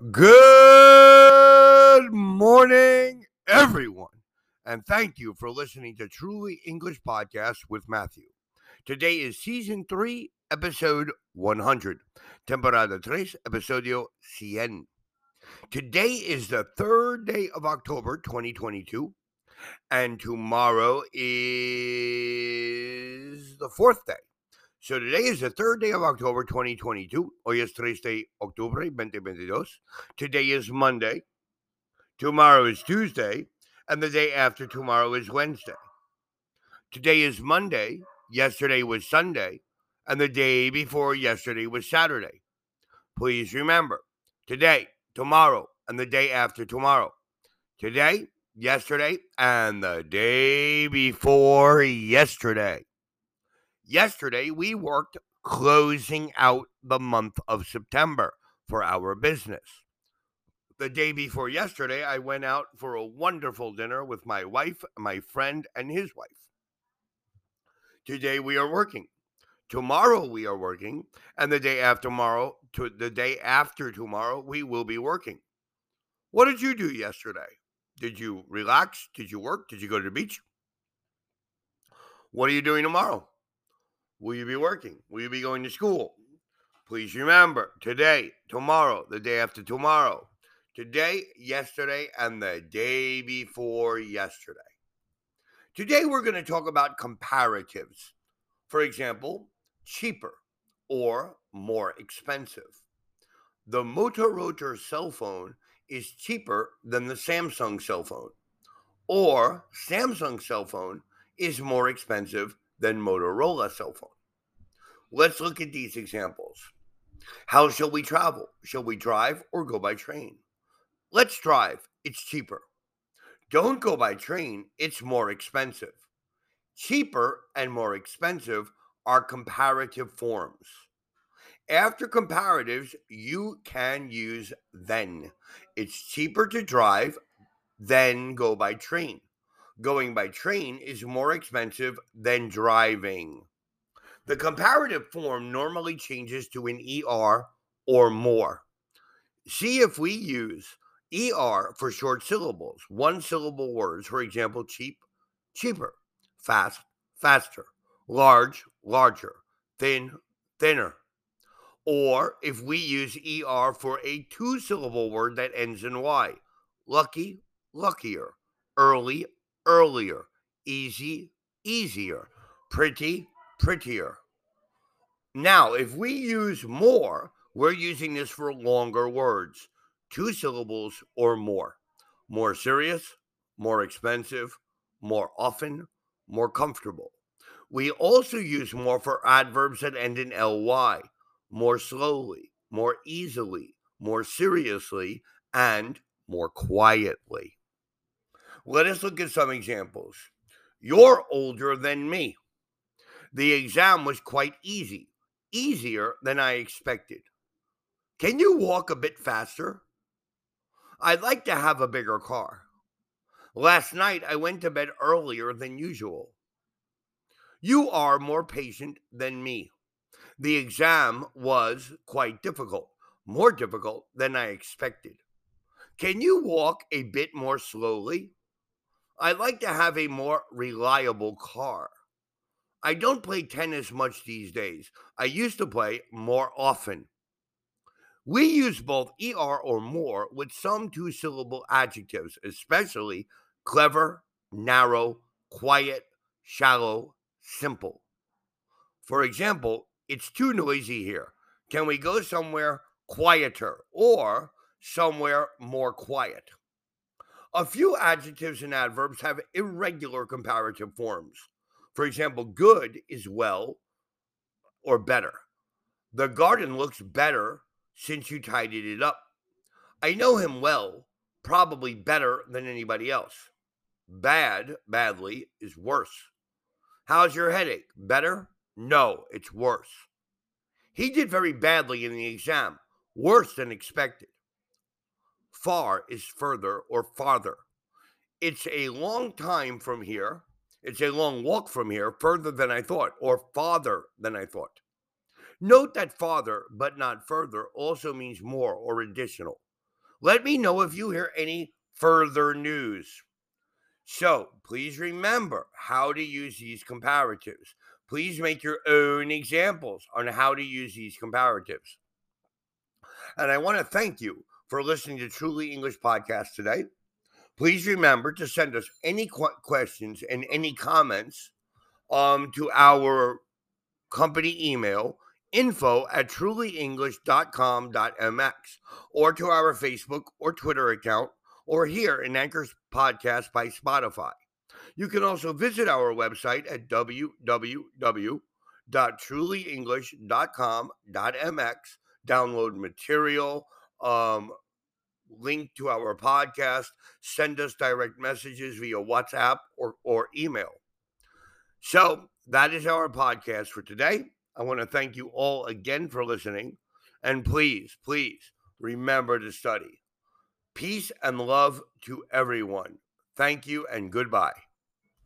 Good morning, everyone, and thank you for listening to Truly English Podcast with Matthew. Today is season 3, episode 100, temporada 3, episodio 100. Today is the third day of October 2022, and tomorrow is the fourth day. So today is the third day of October 2022. Hoy es 3 de octubre 2022. Today is Monday. Tomorrow is Tuesday. And the day after tomorrow is Wednesday. Today is Monday. Yesterday was Sunday. And the day before yesterday was Saturday. Please remember today, tomorrow, and the day after tomorrow. Today, yesterday, and the day before yesterday. Yesterday, we worked closing out the month of September for our business. The day before yesterday, I went out for a wonderful dinner with my wife, my friend, and his wife. Today, we are working. Tomorrow, we are working. And the day after tomorrow, to the day after tomorrow, we will be working. What did you do yesterday? Did you relax? Did you work? Did you go to the beach? What are you doing tomorrow? Will you be working? Will you be going to school? Please remember today, tomorrow, the day after tomorrow, today, yesterday, and the day before yesterday. Today, we're going to talk about comparatives. For example, cheaper or more expensive. The Motorola cell phone is cheaper than the Samsung cell phone, or Samsung cell phone is more expensive than Motorola cell phone. Let's look at these examples. How shall we travel? Shall we drive or go by train? Let's drive. It's cheaper. Don't go by train. It's more expensive. Cheaper and more expensive are comparative forms. After comparatives, you can use then. It's cheaper to drive than go by train going by train is more expensive than driving. The comparative form normally changes to an ER or more. See if we use ER for short syllables, one syllable words, for example, cheap, cheaper, fast, faster, large, larger, thin, thinner. Or if we use ER for a two syllable word that ends in Y, lucky, luckier, early, earlier, easy, easier, pretty, prettier. Now, if we use more, we're using this for longer words, two syllables or more. More serious, more expensive, more often, more comfortable. We also use more for adverbs that end in ly, more slowly, more easily, more seriously, and more quietly. Let us look at some examples. You're older than me. The exam was quite easy, easier than I expected. Can you walk a bit faster? I'd like to have a bigger car. Last night I went to bed earlier than usual. You are more patient than me. The exam was quite difficult, more difficult than I expected. Can you walk a bit more slowly? I'd like to have a more reliable car. I don't play tennis much these days. I used to play more often. We use both ER or more with some two syllable adjectives, especially clever, narrow, quiet, shallow, simple. For example, it's too noisy here. Can we go somewhere quieter or somewhere more quiet? A few adjectives and adverbs have irregular comparative forms. For example, good is well or better. The garden looks better since you tidied it up. I know him well, probably better than anybody else. Bad, badly, is worse. How's your headache? Better? No, it's worse. He did very badly in the exam, worse than expected. Far is further or farther. It's a long time from here. It's a long walk from here, further than I thought, or farther than I thought. Note that farther, but not further, also means more or additional. Let me know if you hear any further news. So please remember how to use these comparatives. Please make your own examples on how to use these comparatives. And I want to thank you for listening to Truly English Podcast today. Please remember to send us any qu- questions and any comments um, to our company email info at trulyenglish.com.mx or to our Facebook or Twitter account or here in Anchor's podcast by Spotify. You can also visit our website at www.trulyenglish.com.mx, download material, um, link to our podcast, send us direct messages via WhatsApp or, or email. So that is our podcast for today. I want to thank you all again for listening. And please, please remember to study. Peace and love to everyone. Thank you and goodbye.